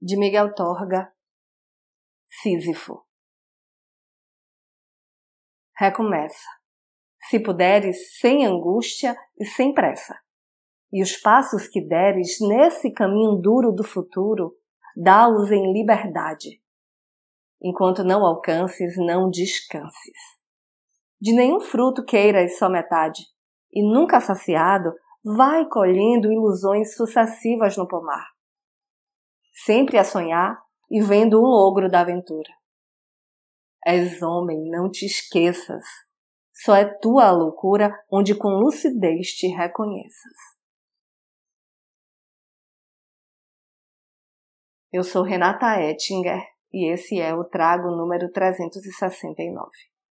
de Miguel Torga, Sísifo. Recomeça, se puderes, sem angústia e sem pressa. E os passos que deres nesse caminho duro do futuro, dá-os em liberdade. Enquanto não alcances, não descanses. De nenhum fruto queiras só metade, e nunca saciado, vai colhendo ilusões sucessivas no pomar. Sempre a sonhar e vendo o logro da aventura. És homem, não te esqueças. Só é tua a loucura onde com lucidez te reconheças. Eu sou Renata Ettinger e esse é o Trago número 369.